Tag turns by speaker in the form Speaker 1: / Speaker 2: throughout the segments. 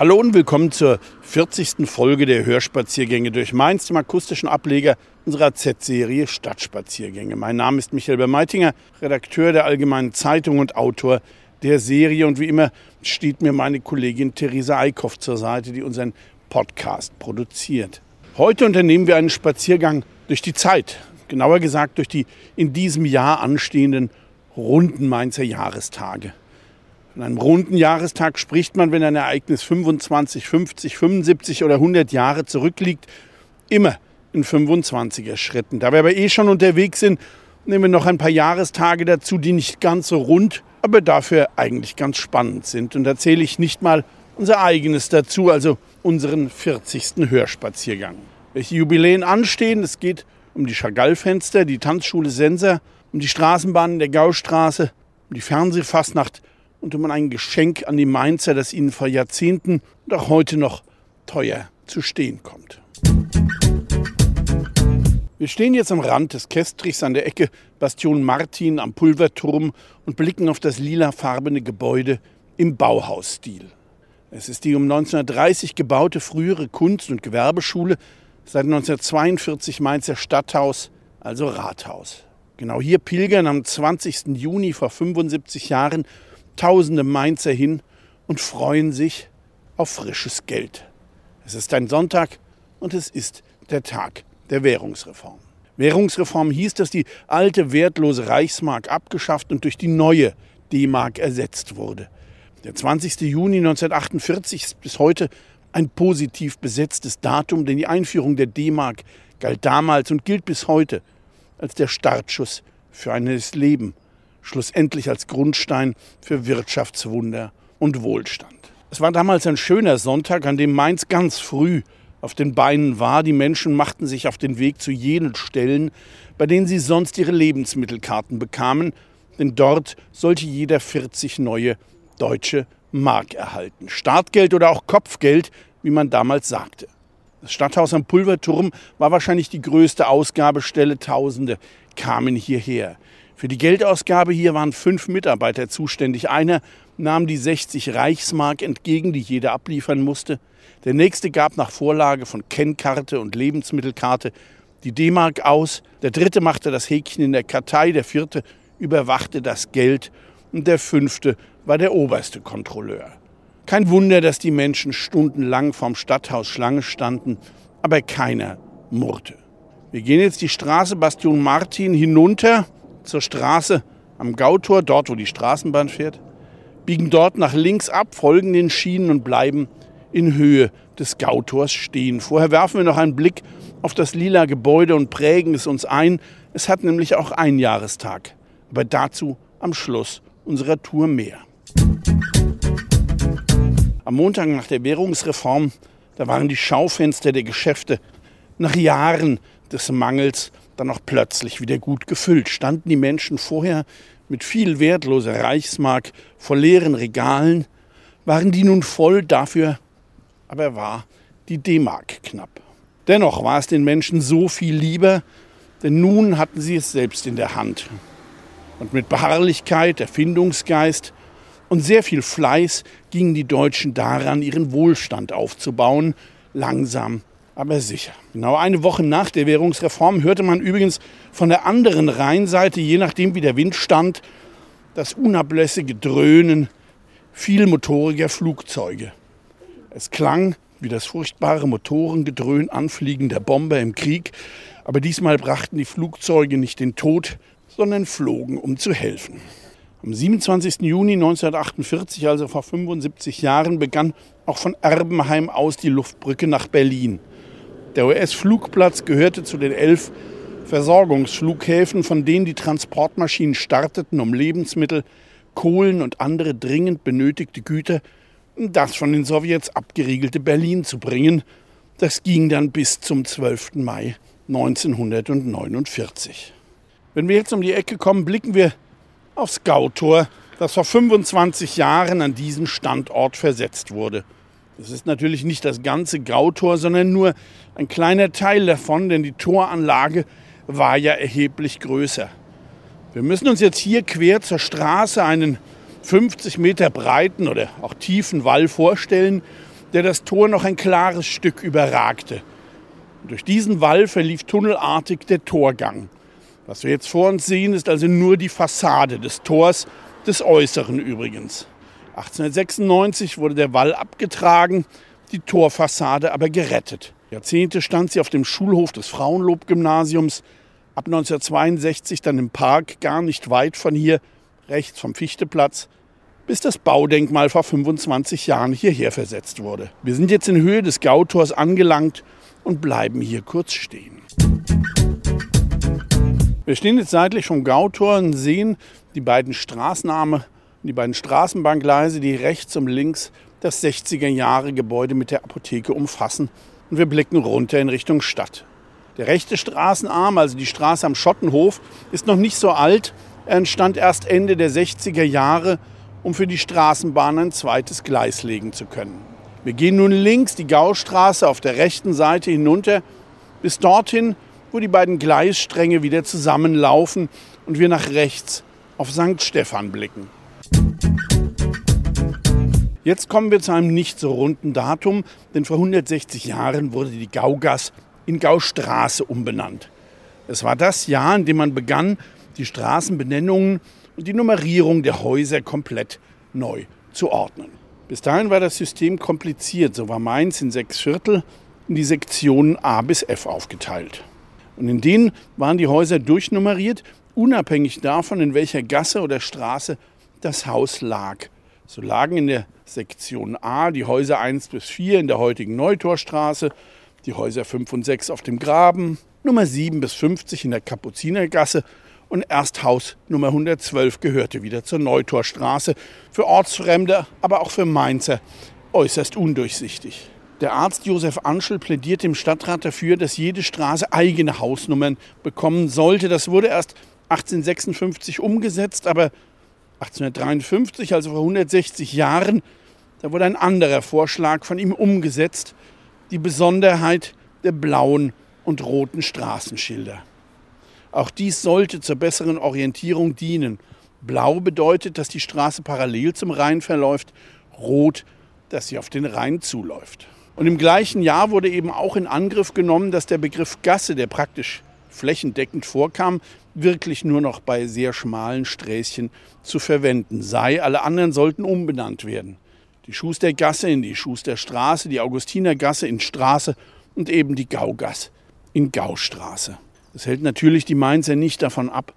Speaker 1: Hallo und willkommen zur 40. Folge der Hörspaziergänge durch Mainz, dem akustischen Ableger unserer Z-Serie Stadtspaziergänge. Mein Name ist Michael Bermeitinger, Redakteur der Allgemeinen Zeitung und Autor der Serie. Und wie immer steht mir meine Kollegin Theresa Eickhoff zur Seite, die unseren Podcast produziert. Heute unternehmen wir einen Spaziergang durch die Zeit, genauer gesagt durch die in diesem Jahr anstehenden runden Mainzer Jahrestage. Von einem runden Jahrestag spricht man, wenn ein Ereignis 25, 50, 75 oder 100 Jahre zurückliegt, immer in 25er Schritten. Da wir aber eh schon unterwegs sind, nehmen wir noch ein paar Jahrestage dazu, die nicht ganz so rund, aber dafür eigentlich ganz spannend sind. Und da zähle ich nicht mal unser eigenes dazu, also unseren 40. Hörspaziergang. Welche Jubiläen anstehen, es geht um die Chagall-Fenster, die Tanzschule Senser, um die Straßenbahnen der Gaustraße, um die Fernsehfastnacht und um ein Geschenk an die Mainzer, das ihnen vor Jahrzehnten und auch heute noch teuer zu stehen kommt. Wir stehen jetzt am Rand des Kestrichs an der Ecke Bastion Martin am Pulverturm und blicken auf das lilafarbene Gebäude im Bauhausstil. Es ist die um 1930 gebaute frühere Kunst- und Gewerbeschule, seit 1942 Mainzer Stadthaus, also Rathaus. Genau hier pilgern am 20. Juni vor 75 Jahren tausende Mainzer hin und freuen sich auf frisches Geld. Es ist ein Sonntag und es ist der Tag der Währungsreform. Währungsreform hieß, dass die alte wertlose Reichsmark abgeschafft und durch die neue D-Mark ersetzt wurde. Der 20. Juni 1948 ist bis heute ein positiv besetztes Datum, denn die Einführung der D-Mark galt damals und gilt bis heute als der Startschuss für ein neues Leben schlussendlich als Grundstein für Wirtschaftswunder und Wohlstand. Es war damals ein schöner Sonntag, an dem Mainz ganz früh auf den Beinen war. Die Menschen machten sich auf den Weg zu jenen Stellen, bei denen sie sonst ihre Lebensmittelkarten bekamen, denn dort sollte jeder 40 neue deutsche Mark erhalten. Startgeld oder auch Kopfgeld, wie man damals sagte. Das Stadthaus am Pulverturm war wahrscheinlich die größte Ausgabestelle. Tausende kamen hierher. Für die Geldausgabe hier waren fünf Mitarbeiter zuständig. Einer nahm die 60 Reichsmark entgegen, die jeder abliefern musste. Der nächste gab nach Vorlage von Kennkarte und Lebensmittelkarte die D-Mark aus. Der dritte machte das Häkchen in der Kartei. Der vierte überwachte das Geld. Und der fünfte war der oberste Kontrolleur. Kein Wunder, dass die Menschen stundenlang vorm Stadthaus Schlange standen, aber keiner murrte. Wir gehen jetzt die Straße Bastion Martin hinunter zur Straße am Gautor, dort wo die Straßenbahn fährt, biegen dort nach links ab, folgen den Schienen und bleiben in Höhe des Gautors stehen. Vorher werfen wir noch einen Blick auf das lila Gebäude und prägen es uns ein. Es hat nämlich auch einen Jahrestag. Aber dazu am Schluss unserer Tour mehr. Am Montag nach der Währungsreform, da waren die Schaufenster der Geschäfte nach Jahren des Mangels dann auch plötzlich wieder gut gefüllt. Standen die Menschen vorher mit viel wertloser Reichsmark vor leeren Regalen, waren die nun voll, dafür aber war die D-Mark knapp. Dennoch war es den Menschen so viel lieber, denn nun hatten sie es selbst in der Hand. Und mit Beharrlichkeit, Erfindungsgeist und sehr viel Fleiß gingen die Deutschen daran, ihren Wohlstand aufzubauen, langsam aber sicher. Genau eine Woche nach der Währungsreform hörte man übrigens von der anderen Rheinseite, je nachdem wie der Wind stand, das unablässige Dröhnen vielmotoriger Flugzeuge. Es klang wie das furchtbare Motorengedröhn anfliegender Bomber im Krieg, aber diesmal brachten die Flugzeuge nicht den Tod, sondern flogen, um zu helfen. Am 27. Juni 1948, also vor 75 Jahren, begann auch von Erbenheim aus die Luftbrücke nach Berlin. Der US-Flugplatz gehörte zu den elf Versorgungsflughäfen, von denen die Transportmaschinen starteten, um Lebensmittel, Kohlen und andere dringend benötigte Güter in das von den Sowjets abgeriegelte Berlin zu bringen. Das ging dann bis zum 12. Mai 1949. Wenn wir jetzt um die Ecke kommen, blicken wir aufs Gautor, das vor 25 Jahren an diesen Standort versetzt wurde. Das ist natürlich nicht das ganze Gautor, sondern nur ein kleiner Teil davon, denn die Toranlage war ja erheblich größer. Wir müssen uns jetzt hier quer zur Straße einen 50 Meter breiten oder auch tiefen Wall vorstellen, der das Tor noch ein klares Stück überragte. Und durch diesen Wall verlief tunnelartig der Torgang. Was wir jetzt vor uns sehen, ist also nur die Fassade des Tors, des Äußeren übrigens. 1896 wurde der Wall abgetragen, die Torfassade aber gerettet. Jahrzehnte stand sie auf dem Schulhof des Frauenlob-Gymnasiums, ab 1962 dann im Park, gar nicht weit von hier, rechts vom Fichteplatz, bis das Baudenkmal vor 25 Jahren hierher versetzt wurde. Wir sind jetzt in Höhe des Gautors angelangt und bleiben hier kurz stehen. Wir stehen jetzt seitlich vom Gautor und sehen die beiden Straßenarme die beiden Straßenbahngleise, die rechts und links das 60er Jahre Gebäude mit der Apotheke umfassen. Und wir blicken runter in Richtung Stadt. Der rechte Straßenarm, also die Straße am Schottenhof, ist noch nicht so alt. Er entstand erst Ende der 60er Jahre, um für die Straßenbahn ein zweites Gleis legen zu können. Wir gehen nun links die Gaustraße auf der rechten Seite hinunter bis dorthin, wo die beiden Gleisstränge wieder zusammenlaufen und wir nach rechts auf St. Stephan blicken. Jetzt kommen wir zu einem nicht so runden Datum, denn vor 160 Jahren wurde die Gaugasse in Gaustraße umbenannt. Es war das Jahr, in dem man begann, die Straßenbenennungen und die Nummerierung der Häuser komplett neu zu ordnen. Bis dahin war das System kompliziert. So war Mainz in sechs Viertel in die Sektionen A bis F aufgeteilt. Und in denen waren die Häuser durchnummeriert, unabhängig davon, in welcher Gasse oder Straße das Haus lag. So lagen in der Sektion A die Häuser 1 bis 4 in der heutigen Neutorstraße, die Häuser 5 und 6 auf dem Graben, Nummer 7 bis 50 in der Kapuzinergasse und erst Haus Nummer 112 gehörte wieder zur Neutorstraße. Für Ortsfremde, aber auch für Mainzer äußerst undurchsichtig. Der Arzt Josef Anschel plädiert im Stadtrat dafür, dass jede Straße eigene Hausnummern bekommen sollte. Das wurde erst 1856 umgesetzt, aber 1853, also vor 160 Jahren, da wurde ein anderer Vorschlag von ihm umgesetzt, die Besonderheit der blauen und roten Straßenschilder. Auch dies sollte zur besseren Orientierung dienen. Blau bedeutet, dass die Straße parallel zum Rhein verläuft, rot, dass sie auf den Rhein zuläuft. Und im gleichen Jahr wurde eben auch in Angriff genommen, dass der Begriff Gasse, der praktisch flächendeckend vorkam, wirklich nur noch bei sehr schmalen Sträßchen zu verwenden sei. Alle anderen sollten umbenannt werden. Die Schustergasse in die Schusterstraße, die Augustinergasse in Straße und eben die Gaugasse in Gaustraße. Das hält natürlich die Mainzer nicht davon ab,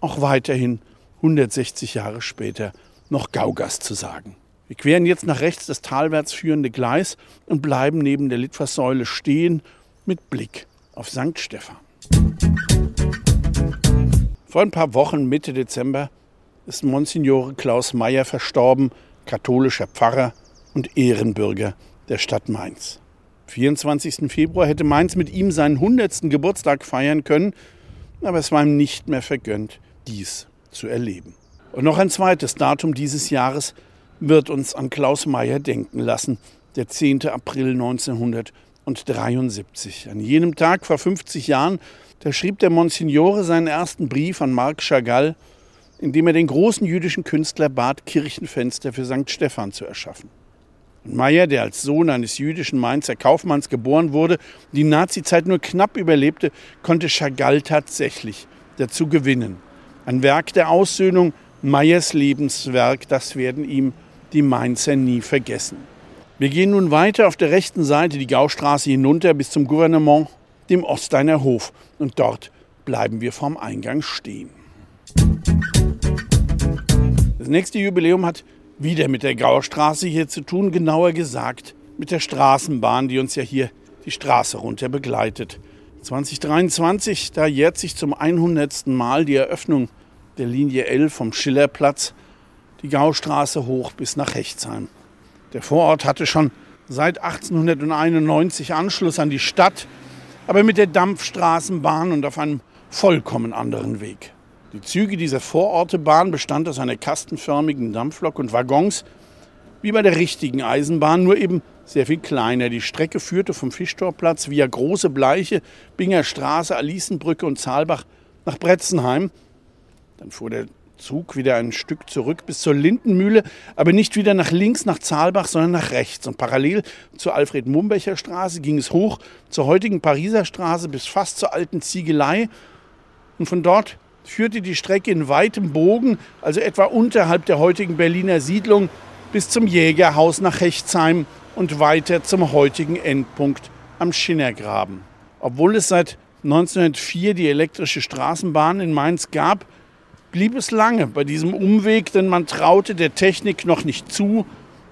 Speaker 1: auch weiterhin 160 Jahre später noch Gaugass zu sagen. Wir queren jetzt nach rechts das talwärts führende Gleis und bleiben neben der Litfaßsäule stehen mit Blick auf St. Stephan. Vor ein paar Wochen, Mitte Dezember, ist Monsignore Klaus Meyer verstorben, katholischer Pfarrer und Ehrenbürger der Stadt Mainz. 24. Februar hätte Mainz mit ihm seinen 100. Geburtstag feiern können, aber es war ihm nicht mehr vergönnt, dies zu erleben. Und noch ein zweites Datum dieses Jahres wird uns an Klaus Meyer denken lassen, der 10. April 1973. An jenem Tag vor 50 Jahren, da schrieb der Monsignore seinen ersten Brief an Marc Chagall, in dem er den großen jüdischen Künstler bat, Kirchenfenster für St. Stephan zu erschaffen. Und Meyer, der als Sohn eines jüdischen Mainzer Kaufmanns geboren wurde, die Nazizeit nur knapp überlebte, konnte Chagall tatsächlich dazu gewinnen. Ein Werk der Aussöhnung, Meyers Lebenswerk, das werden ihm die Mainzer nie vergessen. Wir gehen nun weiter auf der rechten Seite die Gaustraße hinunter bis zum Gouvernement, dem Osteiner Hof. Und dort bleiben wir vorm Eingang stehen. Das nächste Jubiläum hat wieder mit der Gaustraße hier zu tun, genauer gesagt mit der Straßenbahn, die uns ja hier die Straße runter begleitet. 2023, da jährt sich zum 100. Mal die Eröffnung der Linie L vom Schillerplatz die Gaustraße hoch bis nach Hechtsheim. Der Vorort hatte schon seit 1891 Anschluss an die Stadt, aber mit der Dampfstraßenbahn und auf einem vollkommen anderen Weg. Die Züge dieser Vorortebahn bestanden aus einer kastenförmigen Dampflok und Waggons, wie bei der richtigen Eisenbahn, nur eben sehr viel kleiner. Die Strecke führte vom Fischtorplatz via Große Bleiche, Binger Straße, Alisenbrücke und Zaalbach nach Bretzenheim. Dann fuhr der Zug wieder ein Stück zurück bis zur Lindenmühle, aber nicht wieder nach links nach Zaalbach, sondern nach rechts. Und parallel zur Alfred-Mumbecher Straße ging es hoch zur heutigen Pariser Straße bis fast zur alten Ziegelei. Und von dort führte die Strecke in weitem Bogen, also etwa unterhalb der heutigen Berliner Siedlung, bis zum Jägerhaus nach Hechtsheim und weiter zum heutigen Endpunkt am Schinnergraben. Obwohl es seit 1904 die elektrische Straßenbahn in Mainz gab, blieb es lange bei diesem Umweg, denn man traute der Technik noch nicht zu,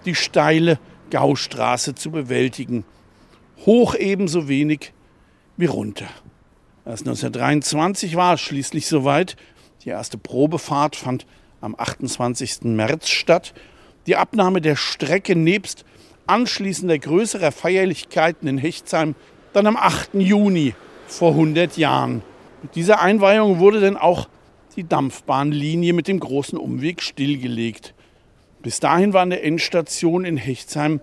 Speaker 1: die steile Gaustraße zu bewältigen. Hoch ebenso wenig wie runter. Erst 1923 war es schließlich soweit. Die erste Probefahrt fand am 28. März statt. Die Abnahme der Strecke nebst anschließender größerer Feierlichkeiten in Hechtsheim dann am 8. Juni vor 100 Jahren. Mit dieser Einweihung wurde dann auch die Dampfbahnlinie mit dem großen Umweg stillgelegt. Bis dahin war an der Endstation in Hechtsheim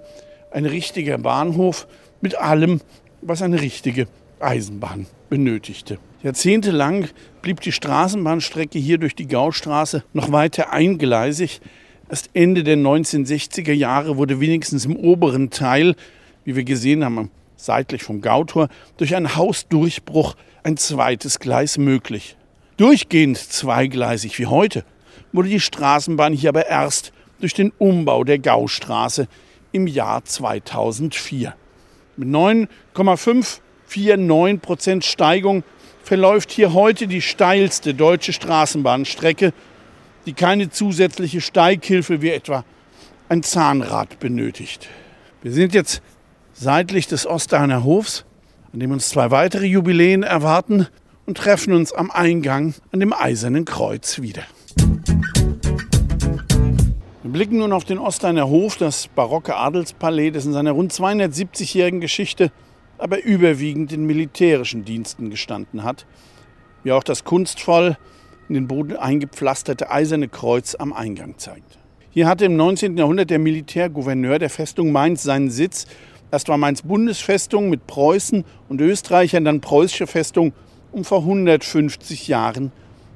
Speaker 1: ein richtiger Bahnhof mit allem, was eine richtige Eisenbahn benötigte. Jahrzehntelang blieb die Straßenbahnstrecke hier durch die Gaustraße noch weiter eingleisig. Erst Ende der 1960er Jahre wurde wenigstens im oberen Teil, wie wir gesehen haben, seitlich vom Gautor, durch einen Hausdurchbruch ein zweites Gleis möglich durchgehend zweigleisig wie heute, wurde die Straßenbahn hier aber erst durch den Umbau der Gaustraße im Jahr 2004. Mit 9,549 Prozent Steigung verläuft hier heute die steilste deutsche Straßenbahnstrecke, die keine zusätzliche Steighilfe wie etwa ein Zahnrad benötigt. Wir sind jetzt seitlich des Osterhaner Hofs, an dem uns zwei weitere Jubiläen erwarten und treffen uns am Eingang an dem Eisernen Kreuz wieder. Wir blicken nun auf den Osteiner Hof, das barocke Adelspalais, das in seiner rund 270-jährigen Geschichte aber überwiegend in militärischen Diensten gestanden hat, wie auch das kunstvoll in den Boden eingepflasterte Eiserne Kreuz am Eingang zeigt. Hier hatte im 19. Jahrhundert der Militärgouverneur der Festung Mainz seinen Sitz. Erst war Mainz Bundesfestung mit Preußen und Österreichern, dann preußische Festung um vor 150 Jahren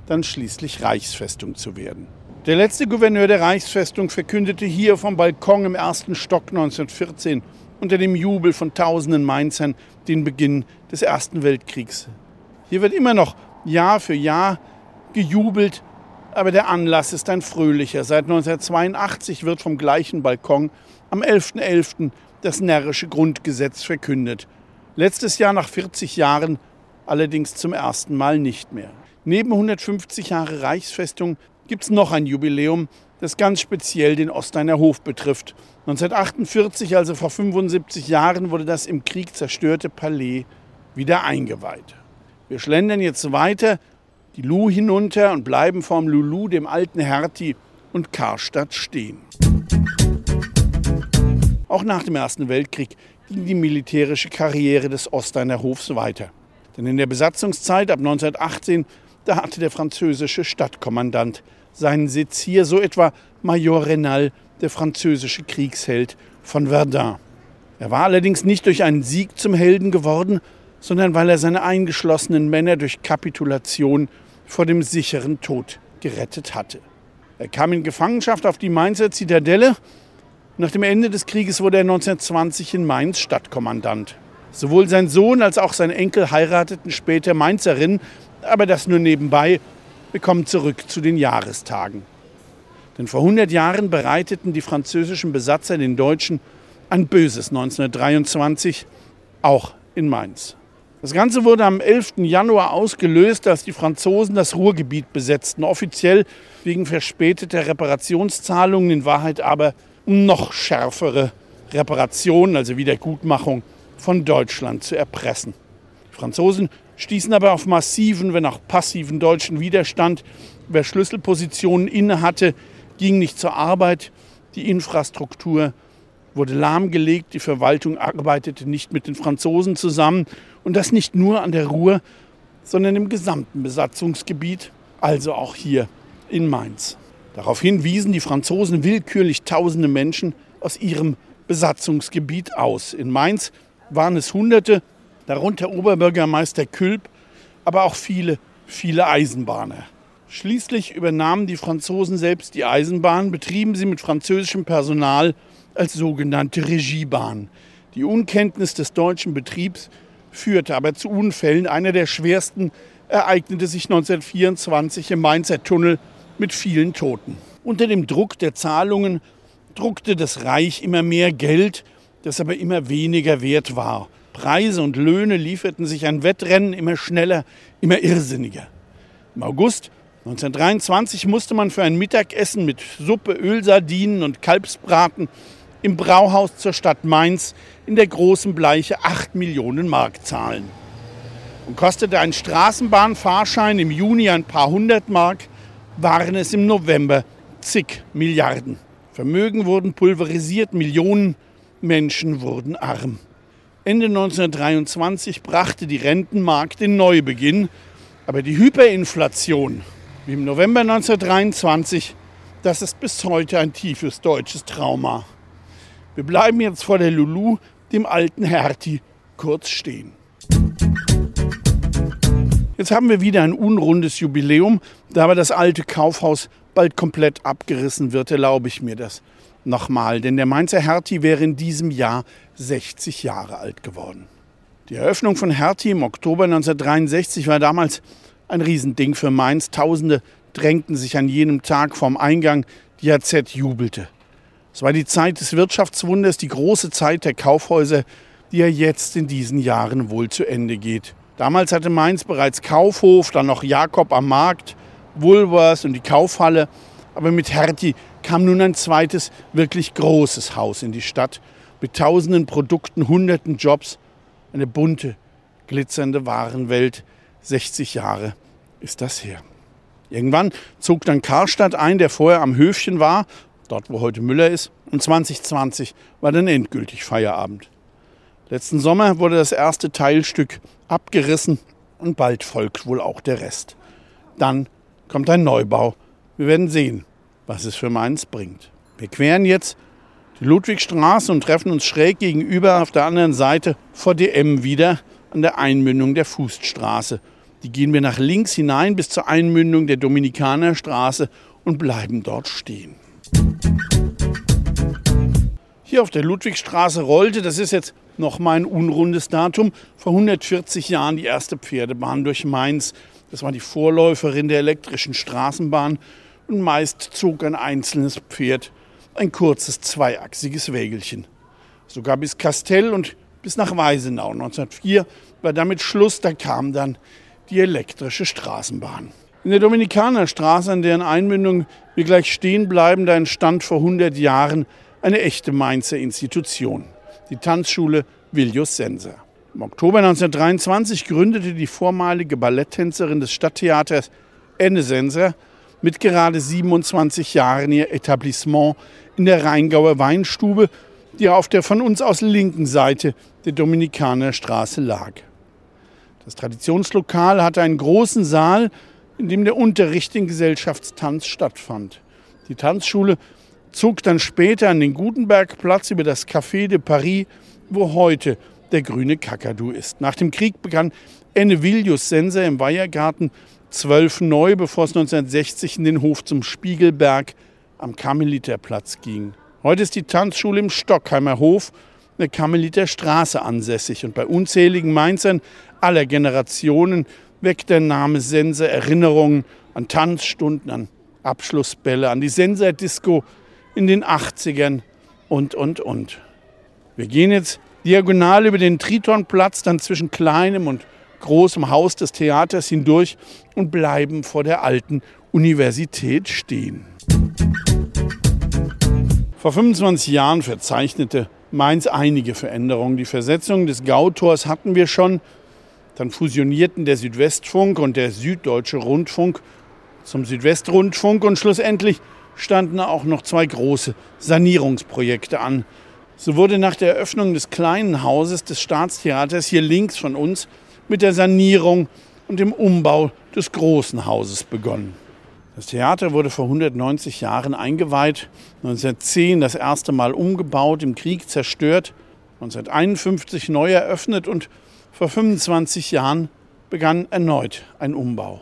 Speaker 1: dann schließlich Reichsfestung zu werden. Der letzte Gouverneur der Reichsfestung verkündete hier vom Balkon im ersten Stock 1914 unter dem Jubel von tausenden Mainzern den Beginn des Ersten Weltkriegs. Hier wird immer noch Jahr für Jahr gejubelt, aber der Anlass ist ein fröhlicher. Seit 1982 wird vom gleichen Balkon am 11.11. .11. das närrische Grundgesetz verkündet. Letztes Jahr nach 40 Jahren allerdings zum ersten Mal nicht mehr. Neben 150 Jahre Reichsfestung gibt es noch ein Jubiläum, das ganz speziell den Osteiner Hof betrifft. 1948, also vor 75 Jahren, wurde das im Krieg zerstörte Palais wieder eingeweiht. Wir schlendern jetzt weiter die Lu hinunter und bleiben vorm Lulu, dem alten Hertie und Karstadt stehen. Auch nach dem Ersten Weltkrieg ging die militärische Karriere des Osteiner Hofs weiter. Denn in der Besatzungszeit ab 1918, da hatte der französische Stadtkommandant seinen Sitz hier, so etwa Major Renal, der französische Kriegsheld von Verdun. Er war allerdings nicht durch einen Sieg zum Helden geworden, sondern weil er seine eingeschlossenen Männer durch Kapitulation vor dem sicheren Tod gerettet hatte. Er kam in Gefangenschaft auf die Mainzer Zitadelle. Nach dem Ende des Krieges wurde er 1920 in Mainz Stadtkommandant. Sowohl sein Sohn als auch sein Enkel heirateten später Mainzerinnen, aber das nur nebenbei. Wir kommen zurück zu den Jahrestagen. Denn vor 100 Jahren bereiteten die französischen Besatzer den Deutschen ein böses 1923, auch in Mainz. Das Ganze wurde am 11. Januar ausgelöst, als die Franzosen das Ruhrgebiet besetzten, offiziell wegen verspäteter Reparationszahlungen, in Wahrheit aber um noch schärfere Reparationen, also Wiedergutmachung von Deutschland zu erpressen. Die Franzosen stießen aber auf massiven, wenn auch passiven deutschen Widerstand. Wer Schlüsselpositionen innehatte, ging nicht zur Arbeit. Die Infrastruktur wurde lahmgelegt, die Verwaltung arbeitete nicht mit den Franzosen zusammen und das nicht nur an der Ruhr, sondern im gesamten Besatzungsgebiet, also auch hier in Mainz. Daraufhin wiesen die Franzosen willkürlich tausende Menschen aus ihrem Besatzungsgebiet aus. In Mainz waren es Hunderte, darunter Oberbürgermeister Külp, aber auch viele, viele Eisenbahner. Schließlich übernahmen die Franzosen selbst die Eisenbahn, betrieben sie mit französischem Personal als sogenannte Regiebahn. Die Unkenntnis des deutschen Betriebs führte aber zu Unfällen. Einer der schwersten ereignete sich 1924 im Mainzer Tunnel mit vielen Toten. Unter dem Druck der Zahlungen druckte das Reich immer mehr Geld, das aber immer weniger wert war. Preise und Löhne lieferten sich ein Wettrennen immer schneller, immer irrsinniger. Im August 1923 musste man für ein Mittagessen mit Suppe, Ölsardinen und Kalbsbraten im Brauhaus zur Stadt Mainz in der großen Bleiche 8 Millionen Mark zahlen. Und kostete ein Straßenbahnfahrschein im Juni ein paar hundert Mark, waren es im November zig Milliarden. Vermögen wurden pulverisiert, Millionen Menschen wurden arm. Ende 1923 brachte die Rentenmarkt den Neubeginn, aber die Hyperinflation, wie im November 1923, das ist bis heute ein tiefes deutsches Trauma. Wir bleiben jetzt vor der Lulu, dem alten Hertie, kurz stehen. Jetzt haben wir wieder ein unrundes Jubiläum, da aber das alte Kaufhaus bald komplett abgerissen wird, erlaube ich mir das nochmal. Denn der Mainzer Hertie wäre in diesem Jahr 60 Jahre alt geworden. Die Eröffnung von Hertie im Oktober 1963 war damals ein Riesending für Mainz. Tausende drängten sich an jenem Tag vorm Eingang. Die AZ jubelte. Es war die Zeit des Wirtschaftswunders, die große Zeit der Kaufhäuser, die ja jetzt in diesen Jahren wohl zu Ende geht. Damals hatte Mainz bereits Kaufhof, dann noch Jakob am Markt, Woolworths und die Kaufhalle. Aber mit Hertie kam nun ein zweites, wirklich großes Haus in die Stadt mit tausenden Produkten, hunderten Jobs, eine bunte, glitzernde Warenwelt. 60 Jahre ist das her. Irgendwann zog dann Karstadt ein, der vorher am Höfchen war, dort wo heute Müller ist, und 2020 war dann endgültig Feierabend. Letzten Sommer wurde das erste Teilstück abgerissen und bald folgt wohl auch der Rest. Dann kommt ein Neubau. Wir werden sehen, was es für Mainz bringt. Wir queren jetzt die Ludwigstraße und treffen uns schräg gegenüber auf der anderen Seite vor DM wieder an der Einmündung der Fußstraße. Die gehen wir nach links hinein bis zur Einmündung der Dominikanerstraße und bleiben dort stehen. Hier auf der Ludwigstraße rollte, das ist jetzt noch mal ein unrundes Datum, vor 140 Jahren die erste Pferdebahn durch Mainz. Das war die Vorläuferin der elektrischen Straßenbahn und meist zog ein einzelnes Pferd ein kurzes zweiachsiges Wägelchen. Sogar bis Kastell und bis nach Weisenau. 1904 war damit Schluss, da kam dann die elektrische Straßenbahn. In der Dominikanerstraße, an deren Einmündung wir gleich stehen bleiben, da entstand vor 100 Jahren eine echte Mainzer Institution, die Tanzschule Viljus Senser. Im Oktober 1923 gründete die vormalige Balletttänzerin des Stadttheaters Enne Senser mit gerade 27 Jahren ihr Etablissement in der Rheingauer Weinstube, die auf der von uns aus linken Seite der Dominikanerstraße lag. Das Traditionslokal hatte einen großen Saal, in dem der Unterricht in Gesellschaftstanz stattfand. Die Tanzschule zog dann später an den Gutenbergplatz über das Café de Paris, wo heute der grüne Kakadu ist. Nach dem Krieg begann Enne Villius Senser im Weihergarten 12 neu, bevor es 1960 in den Hof zum Spiegelberg am Karmeliterplatz ging. Heute ist die Tanzschule im Stockheimer Hof, der Karmeliter Straße ansässig und bei unzähligen Mainzern aller Generationen weckt der Name Senser Erinnerungen an Tanzstunden, an Abschlussbälle, an die Senser Disco in den 80ern und, und, und. Wir gehen jetzt diagonal über den Tritonplatz, dann zwischen kleinem und großem Haus des Theaters hindurch und bleiben vor der alten Universität stehen. Vor 25 Jahren verzeichnete Mainz einige Veränderungen. Die Versetzung des Gautors hatten wir schon. Dann fusionierten der Südwestfunk und der Süddeutsche Rundfunk zum Südwestrundfunk und schlussendlich standen auch noch zwei große Sanierungsprojekte an. So wurde nach der Eröffnung des kleinen Hauses des Staatstheaters hier links von uns mit der Sanierung und dem Umbau des großen Hauses begonnen. Das Theater wurde vor 190 Jahren eingeweiht, 1910 das erste Mal umgebaut, im Krieg zerstört, 1951 neu eröffnet und vor 25 Jahren begann erneut ein Umbau.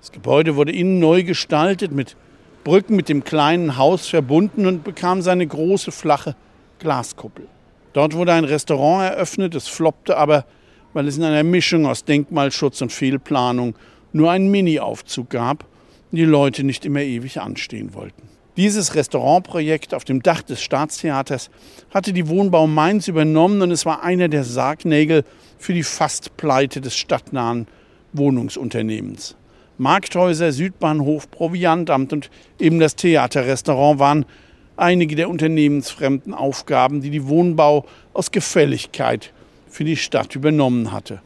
Speaker 1: Das Gebäude wurde innen neu gestaltet, mit Brücken mit dem kleinen Haus verbunden und bekam seine große flache Glaskuppel. Dort wurde ein Restaurant eröffnet, es floppte aber, weil es in einer Mischung aus Denkmalschutz und Fehlplanung nur einen Mini-Aufzug gab die Leute nicht immer ewig anstehen wollten. Dieses Restaurantprojekt auf dem Dach des Staatstheaters hatte die Wohnbau Mainz übernommen und es war einer der Sargnägel für die Fastpleite des stadtnahen Wohnungsunternehmens. Markthäuser, Südbahnhof, Proviantamt und eben das Theaterrestaurant waren einige der unternehmensfremden Aufgaben, die die Wohnbau aus Gefälligkeit für die Stadt übernommen hatte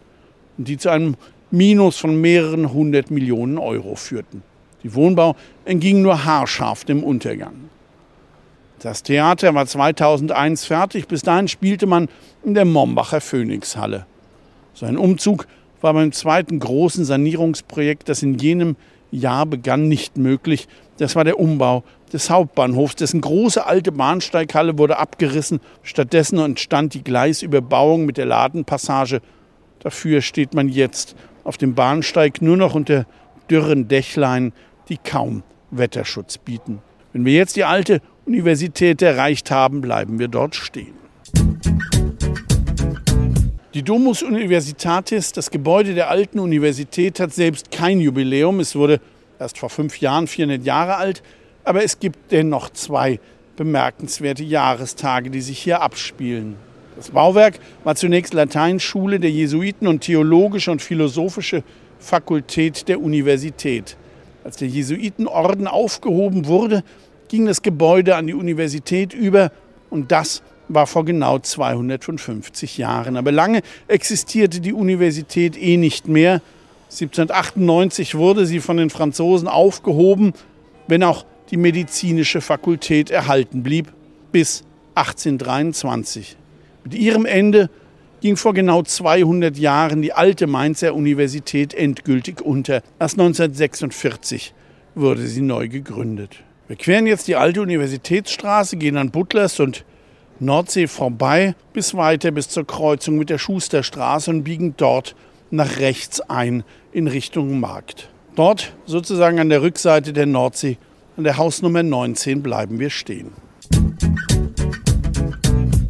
Speaker 1: und die zu einem Minus von mehreren hundert Millionen Euro führten. Die Wohnbau entging nur haarscharf dem Untergang. Das Theater war 2001 fertig. Bis dahin spielte man in der Mombacher Phoenixhalle. Sein Umzug war beim zweiten großen Sanierungsprojekt, das in jenem Jahr begann, nicht möglich. Das war der Umbau des Hauptbahnhofs, dessen große alte Bahnsteighalle wurde abgerissen. Stattdessen entstand die Gleisüberbauung mit der Ladenpassage. Dafür steht man jetzt auf dem Bahnsteig nur noch unter dürren Dächlein die kaum Wetterschutz bieten. Wenn wir jetzt die alte Universität erreicht haben, bleiben wir dort stehen. Die Domus Universitatis, das Gebäude der alten Universität, hat selbst kein Jubiläum. Es wurde erst vor fünf Jahren 400 Jahre alt, aber es gibt dennoch zwei bemerkenswerte Jahrestage, die sich hier abspielen. Das Bauwerk war zunächst Lateinschule der Jesuiten und theologische und philosophische Fakultät der Universität. Als der Jesuitenorden aufgehoben wurde, ging das Gebäude an die Universität über und das war vor genau 250 Jahren. Aber lange existierte die Universität eh nicht mehr. 1798 wurde sie von den Franzosen aufgehoben, wenn auch die medizinische Fakultät erhalten blieb, bis 1823. Mit ihrem Ende ging vor genau 200 Jahren die alte Mainzer Universität endgültig unter. Erst 1946 wurde sie neu gegründet. Wir queren jetzt die alte Universitätsstraße, gehen an Butlers und Nordsee vorbei bis weiter bis zur Kreuzung mit der Schusterstraße und biegen dort nach rechts ein in Richtung Markt. Dort, sozusagen an der Rückseite der Nordsee, an der Hausnummer 19, bleiben wir stehen.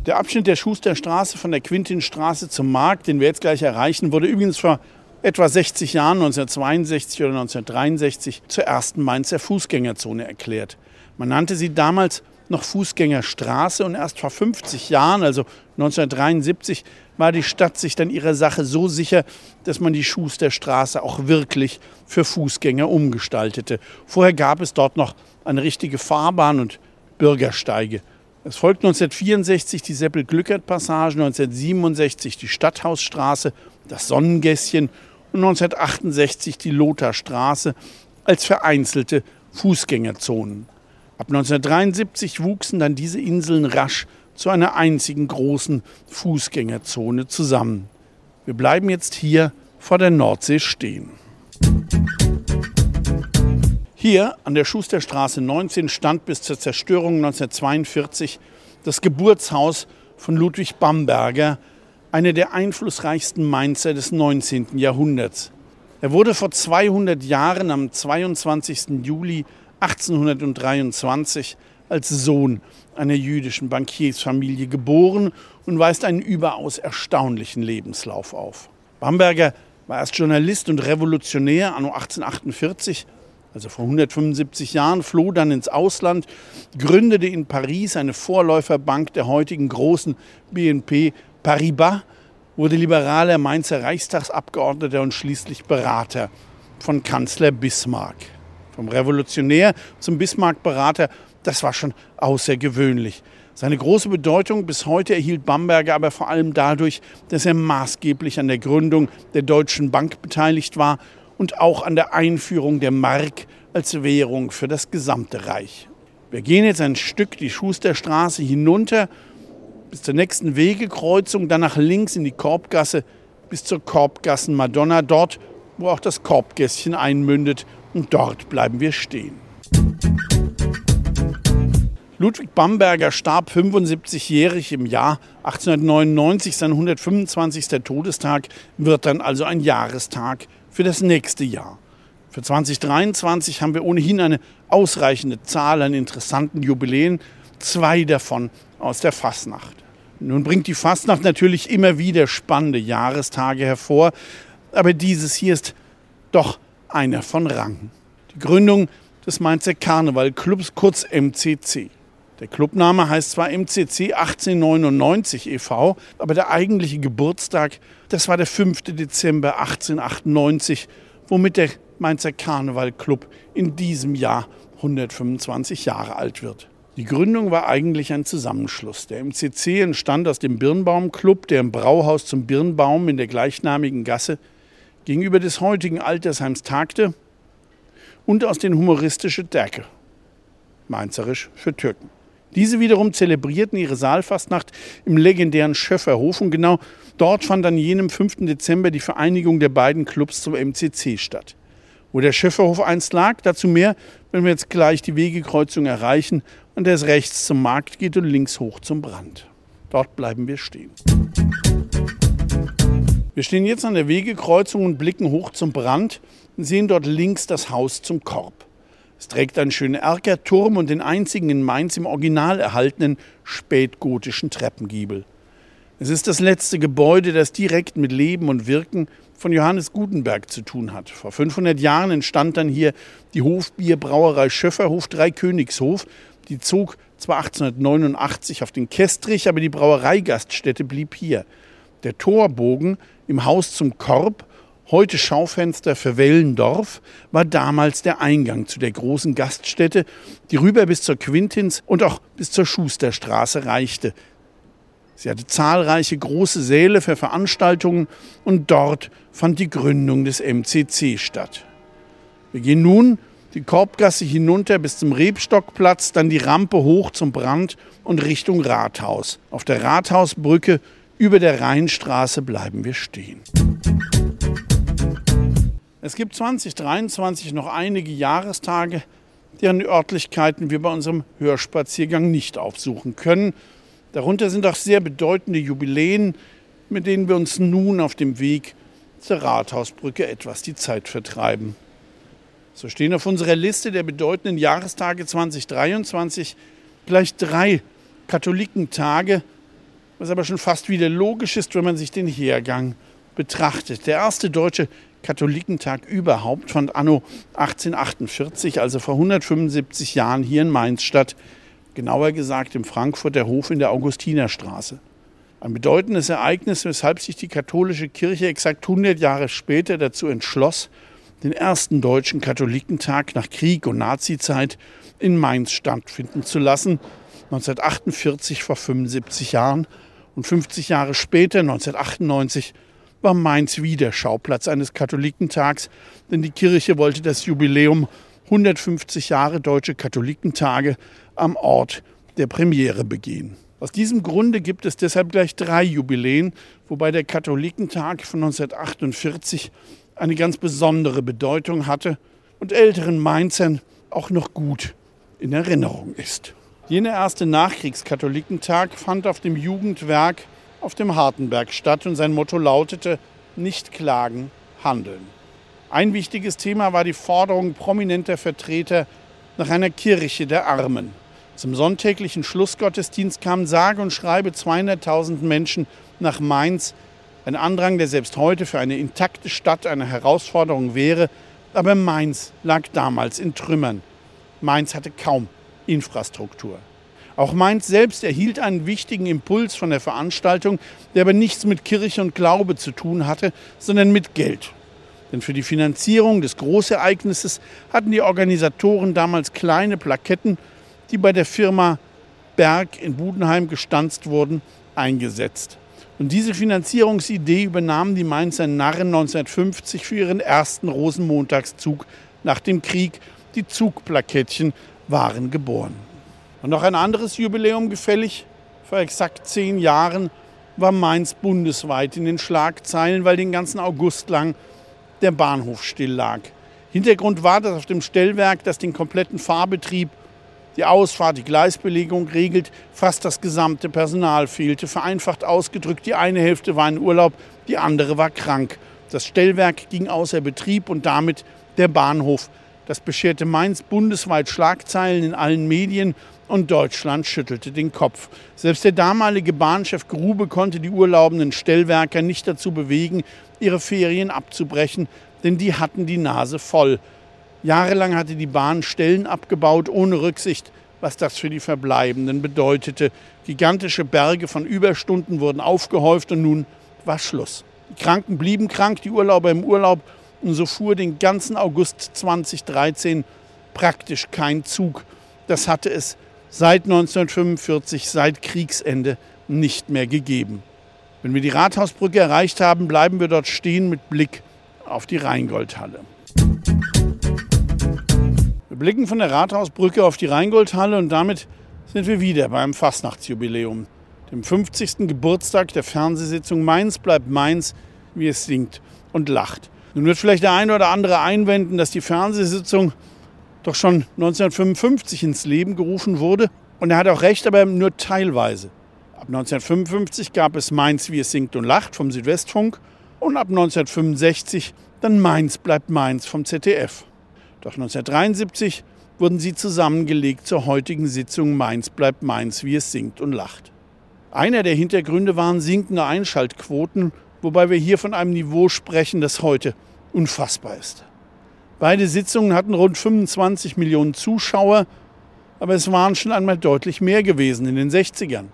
Speaker 1: Der Abschnitt der Schusterstraße von der Quintinstraße zum Markt, den wir jetzt gleich erreichen, wurde übrigens vor etwa 60 Jahren, 1962 oder 1963, zur ersten Mainzer Fußgängerzone erklärt. Man nannte sie damals noch Fußgängerstraße und erst vor 50 Jahren, also 1973, war die Stadt sich dann ihrer Sache so sicher, dass man die Schusterstraße auch wirklich für Fußgänger umgestaltete. Vorher gab es dort noch eine richtige Fahrbahn und Bürgersteige. Es folgt 1964 die Seppel-Glückert-Passage, 1967 die Stadthausstraße, das Sonnengässchen und 1968 die Lotharstraße als vereinzelte Fußgängerzonen. Ab 1973 wuchsen dann diese Inseln rasch zu einer einzigen großen Fußgängerzone zusammen. Wir bleiben jetzt hier vor der Nordsee stehen. Hier an der Schusterstraße 19 stand bis zur Zerstörung 1942 das Geburtshaus von Ludwig Bamberger, einer der einflussreichsten Mainzer des 19. Jahrhunderts. Er wurde vor 200 Jahren am 22. Juli 1823 als Sohn einer jüdischen Bankiersfamilie geboren und weist einen überaus erstaunlichen Lebenslauf auf. Bamberger war erst Journalist und Revolutionär anno 1848 also vor 175 Jahren, floh dann ins Ausland, gründete in Paris eine Vorläuferbank der heutigen großen BNP Paribas, wurde liberaler Mainzer Reichstagsabgeordneter und schließlich Berater von Kanzler Bismarck. Vom Revolutionär zum Bismarck-Berater, das war schon außergewöhnlich. Seine große Bedeutung bis heute erhielt Bamberger aber vor allem dadurch, dass er maßgeblich an der Gründung der Deutschen Bank beteiligt war und auch an der Einführung der Mark als Währung für das gesamte Reich. Wir gehen jetzt ein Stück die Schusterstraße hinunter bis zur nächsten Wegekreuzung, dann nach links in die Korbgasse bis zur Korbgassen Madonna, dort, wo auch das Korbgässchen einmündet. Und dort bleiben wir stehen. Ludwig Bamberger starb 75-jährig im Jahr 1899. Sein 125. Todestag wird dann also ein Jahrestag für das nächste Jahr. Für 2023 haben wir ohnehin eine ausreichende Zahl an interessanten Jubiläen, zwei davon aus der Fasnacht. Nun bringt die Fastnacht natürlich immer wieder spannende Jahrestage hervor, aber dieses hier ist doch einer von Rang. Die Gründung des Mainzer Karnevalclubs, kurz MCC. Der Clubname heißt zwar MCC 1899 e.V., aber der eigentliche Geburtstag, das war der 5. Dezember 1898, womit der Mainzer Karnevalclub in diesem Jahr 125 Jahre alt wird. Die Gründung war eigentlich ein Zusammenschluss. Der MCC entstand aus dem Birnbaum-Club, der im Brauhaus zum Birnbaum in der gleichnamigen Gasse gegenüber des heutigen Altersheims tagte und aus den humoristische Derke, mainzerisch für Türken. Diese wiederum zelebrierten ihre Saalfastnacht im legendären Schöfferhof und genau dort fand an jenem 5. Dezember die Vereinigung der beiden Clubs zum MCC statt. Wo der Schöfferhof einst lag, dazu mehr, wenn wir jetzt gleich die Wegekreuzung erreichen und es rechts zum Markt geht und links hoch zum Brand. Dort bleiben wir stehen. Wir stehen jetzt an der Wegekreuzung und blicken hoch zum Brand und sehen dort links das Haus zum Korb. Es trägt einen schönen Erkerturm und den einzigen in Mainz im Original erhaltenen spätgotischen Treppengiebel. Es ist das letzte Gebäude, das direkt mit Leben und Wirken von Johannes Gutenberg zu tun hat. Vor 500 Jahren entstand dann hier die Hofbierbrauerei Schöfferhof Dreikönigshof. Die zog zwar 1889 auf den Kestrich, aber die Brauereigaststätte blieb hier. Der Torbogen im Haus zum Korb heute Schaufenster für Wellendorf, war damals der Eingang zu der großen Gaststätte, die rüber bis zur Quintins und auch bis zur Schusterstraße reichte. Sie hatte zahlreiche große Säle für Veranstaltungen und dort fand die Gründung des MCC statt. Wir gehen nun die Korbgasse hinunter bis zum Rebstockplatz, dann die Rampe hoch zum Brand und Richtung Rathaus. Auf der Rathausbrücke über der Rheinstraße bleiben wir stehen. Es gibt 2023 noch einige Jahrestage, deren Örtlichkeiten wir bei unserem Hörspaziergang nicht aufsuchen können. Darunter sind auch sehr bedeutende Jubiläen, mit denen wir uns nun auf dem Weg zur Rathausbrücke etwas die Zeit vertreiben. So stehen auf unserer Liste der bedeutenden Jahrestage 2023 gleich drei Katholikentage, was aber schon fast wieder logisch ist, wenn man sich den Hergang betrachtet. Der erste deutsche Katholikentag überhaupt fand anno 1848, also vor 175 Jahren, hier in Mainz statt. Genauer gesagt im Frankfurter Hof in der Augustinerstraße. Ein bedeutendes Ereignis, weshalb sich die katholische Kirche exakt 100 Jahre später dazu entschloss, den ersten deutschen Katholikentag nach Krieg und Nazizeit in Mainz stattfinden zu lassen. 1948 vor 75 Jahren und 50 Jahre später, 1998, war Mainz wieder Schauplatz eines Katholikentags, denn die Kirche wollte das Jubiläum 150 Jahre Deutsche Katholikentage am Ort der Premiere begehen. Aus diesem Grunde gibt es deshalb gleich drei Jubiläen, wobei der Katholikentag von 1948 eine ganz besondere Bedeutung hatte und älteren Mainzern auch noch gut in Erinnerung ist. Jener erste Nachkriegskatholikentag fand auf dem Jugendwerk auf dem Hartenberg statt und sein Motto lautete Nicht klagen, handeln. Ein wichtiges Thema war die Forderung prominenter Vertreter nach einer Kirche der Armen. Zum sonntäglichen Schlussgottesdienst kamen sage und schreibe 200.000 Menschen nach Mainz. Ein Andrang, der selbst heute für eine intakte Stadt eine Herausforderung wäre. Aber Mainz lag damals in Trümmern. Mainz hatte kaum Infrastruktur. Auch Mainz selbst erhielt einen wichtigen Impuls von der Veranstaltung, der aber nichts mit Kirche und Glaube zu tun hatte, sondern mit Geld. Denn für die Finanzierung des Großereignisses hatten die Organisatoren damals kleine Plaketten, die bei der Firma Berg in Budenheim gestanzt wurden, eingesetzt. Und diese Finanzierungsidee übernahmen die Mainzer Narren 1950 für ihren ersten Rosenmontagszug nach dem Krieg. Die Zugplakettchen waren geboren. Und noch ein anderes Jubiläum gefällig. Vor exakt zehn Jahren war Mainz bundesweit in den Schlagzeilen, weil den ganzen August lang der Bahnhof still lag. Hintergrund war, dass auf dem Stellwerk, das den kompletten Fahrbetrieb, die Ausfahrt, die Gleisbelegung regelt, fast das gesamte Personal fehlte. Vereinfacht ausgedrückt, die eine Hälfte war in Urlaub, die andere war krank. Das Stellwerk ging außer Betrieb und damit der Bahnhof. Das bescherte Mainz bundesweit Schlagzeilen in allen Medien und Deutschland schüttelte den Kopf. Selbst der damalige Bahnchef Grube konnte die urlaubenden Stellwerker nicht dazu bewegen, ihre Ferien abzubrechen, denn die hatten die Nase voll. Jahrelang hatte die Bahn Stellen abgebaut, ohne Rücksicht, was das für die Verbleibenden bedeutete. Gigantische Berge von Überstunden wurden aufgehäuft und nun war Schluss. Die Kranken blieben krank, die Urlauber im Urlaub und so fuhr den ganzen August 2013 praktisch kein Zug. Das hatte es seit 1945, seit Kriegsende, nicht mehr gegeben. Wenn wir die Rathausbrücke erreicht haben, bleiben wir dort stehen mit Blick auf die Rheingoldhalle. Wir blicken von der Rathausbrücke auf die Rheingoldhalle und damit sind wir wieder beim Fastnachtsjubiläum, dem 50. Geburtstag der Fernsehsitzung Mainz bleibt Mainz, wie es singt und lacht. Nun wird vielleicht der eine oder andere einwenden, dass die Fernsehsitzung doch schon 1955 ins Leben gerufen wurde. Und er hat auch recht, aber nur teilweise. Ab 1955 gab es Mainz, wie es singt und lacht vom Südwestfunk und ab 1965 dann Mainz bleibt Mainz vom ZDF. Doch 1973 wurden sie zusammengelegt zur heutigen Sitzung Mainz bleibt Mainz, wie es singt und lacht. Einer der Hintergründe waren sinkende Einschaltquoten, wobei wir hier von einem Niveau sprechen, das heute unfassbar ist. Beide Sitzungen hatten rund 25 Millionen Zuschauer, aber es waren schon einmal deutlich mehr gewesen in den 60ern.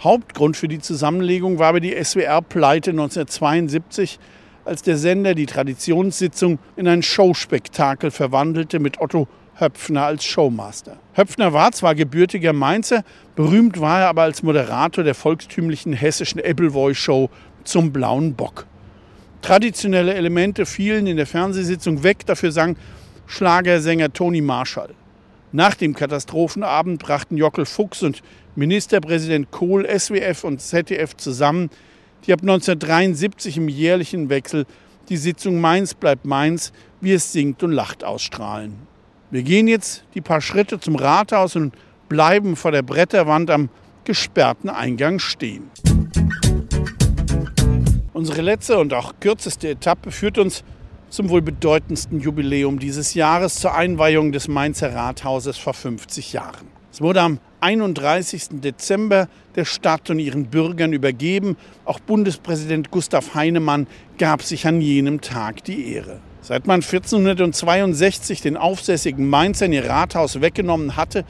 Speaker 1: Hauptgrund für die Zusammenlegung war aber die SWR-Pleite 1972, als der Sender die Traditionssitzung in ein Showspektakel verwandelte mit Otto Höpfner als Showmaster. Höpfner war zwar gebürtiger Mainzer, berühmt war er aber als Moderator der volkstümlichen hessischen Appleboy-Show zum Blauen Bock. Traditionelle Elemente fielen in der Fernsehsitzung weg, dafür sang Schlagersänger Toni Marshall. Nach dem Katastrophenabend brachten Jockel Fuchs und Ministerpräsident Kohl SWF und ZDF zusammen, die ab 1973 im jährlichen Wechsel die Sitzung Mainz bleibt Mainz, wie es singt und lacht ausstrahlen. Wir gehen jetzt die paar Schritte zum Rathaus und bleiben vor der Bretterwand am gesperrten Eingang stehen. Unsere letzte und auch kürzeste Etappe führt uns zum wohl bedeutendsten Jubiläum dieses Jahres zur Einweihung des Mainzer Rathauses vor 50 Jahren. Es wurde am 31. Dezember der Stadt und ihren Bürgern übergeben. Auch Bundespräsident Gustav Heinemann gab sich an jenem Tag die Ehre. Seit man 1462 den aufsässigen Mainzern ihr Rathaus weggenommen hatte,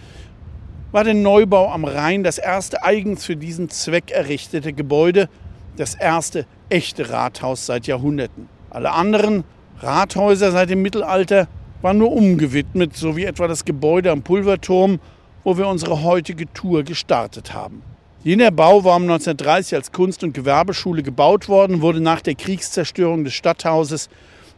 Speaker 1: war der Neubau am Rhein das erste eigens für diesen Zweck errichtete Gebäude, das erste echte Rathaus seit Jahrhunderten. Alle anderen Rathäuser seit dem Mittelalter waren nur umgewidmet, so wie etwa das Gebäude am Pulverturm wo wir unsere heutige Tour gestartet haben. Jener Bau war um 1930 als Kunst- und Gewerbeschule gebaut worden, wurde nach der Kriegszerstörung des Stadthauses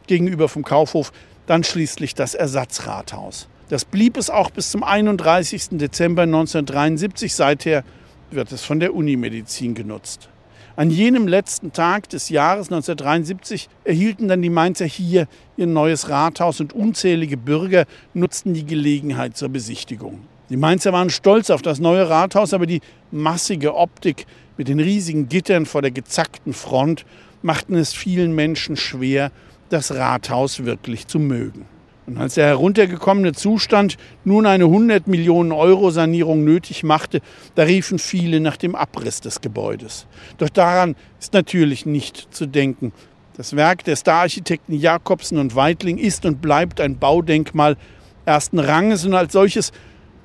Speaker 1: gegenüber vom Kaufhof dann schließlich das Ersatzrathaus. Das blieb es auch bis zum 31. Dezember 1973. Seither wird es von der Unimedizin genutzt. An jenem letzten Tag des Jahres 1973 erhielten dann die Mainzer hier ihr neues Rathaus und unzählige Bürger nutzten die Gelegenheit zur Besichtigung. Die Mainzer waren stolz auf das neue Rathaus, aber die massige Optik mit den riesigen Gittern vor der gezackten Front machten es vielen Menschen schwer, das Rathaus wirklich zu mögen. Und als der heruntergekommene Zustand nun eine 100 Millionen Euro Sanierung nötig machte, da riefen viele nach dem Abriss des Gebäudes. Doch daran ist natürlich nicht zu denken. Das Werk der Stararchitekten Jakobsen und Weitling ist und bleibt ein Baudenkmal ersten Ranges und als solches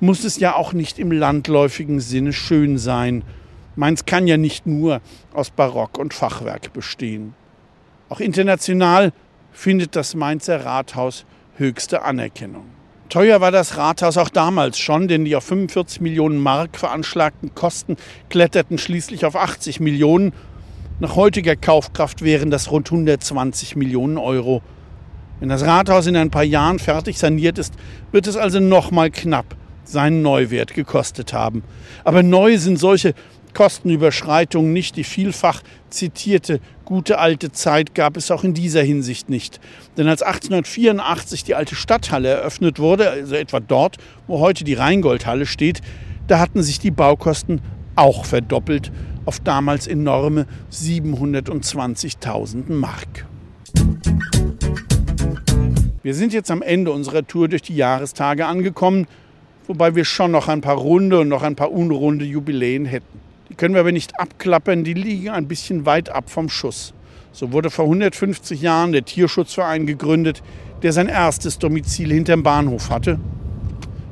Speaker 1: muss es ja auch nicht im landläufigen Sinne schön sein. Mainz kann ja nicht nur aus Barock und Fachwerk bestehen. Auch international findet das Mainzer Rathaus höchste Anerkennung. Teuer war das Rathaus auch damals schon, denn die auf 45 Millionen Mark veranschlagten Kosten kletterten schließlich auf 80 Millionen. Nach heutiger Kaufkraft wären das rund 120 Millionen Euro. Wenn das Rathaus in ein paar Jahren fertig saniert ist, wird es also noch mal knapp seinen Neuwert gekostet haben. Aber neu sind solche Kostenüberschreitungen nicht. Die vielfach zitierte gute alte Zeit gab es auch in dieser Hinsicht nicht. Denn als 1884 die alte Stadthalle eröffnet wurde, also etwa dort, wo heute die Rheingoldhalle steht, da hatten sich die Baukosten auch verdoppelt auf damals enorme 720.000 Mark. Wir sind jetzt am Ende unserer Tour durch die Jahrestage angekommen, wobei wir schon noch ein paar runde und noch ein paar unrunde Jubiläen hätten. Können wir aber nicht abklappern, die liegen ein bisschen weit ab vom Schuss. So wurde vor 150 Jahren der Tierschutzverein gegründet, der sein erstes Domizil hinterm Bahnhof hatte.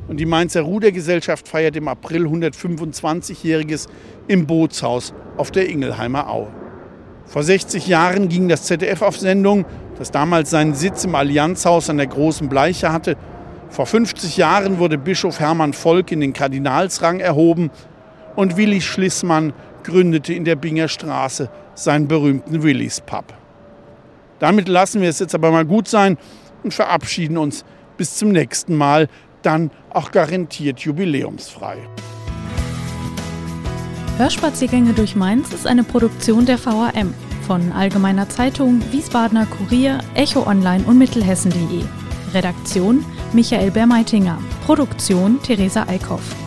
Speaker 1: Und die Mainzer Rudergesellschaft feiert im April 125-jähriges im Bootshaus auf der Ingelheimer Aue. Vor 60 Jahren ging das ZDF auf Sendung, das damals seinen Sitz im Allianzhaus an der Großen Bleiche hatte. Vor 50 Jahren wurde Bischof Hermann Volk in den Kardinalsrang erhoben und Willi Schlissmann gründete in der Binger Straße seinen berühmten Willis Pub. Damit lassen wir es jetzt aber mal gut sein und verabschieden uns bis zum nächsten Mal, dann auch garantiert jubiläumsfrei.
Speaker 2: Hörspaziergänge durch Mainz ist eine Produktion der VAM von Allgemeiner Zeitung, Wiesbadener Kurier, Echo Online und Mittelhessen.de. Redaktion Michael Bermeitinger. Produktion Theresa Eickhoff.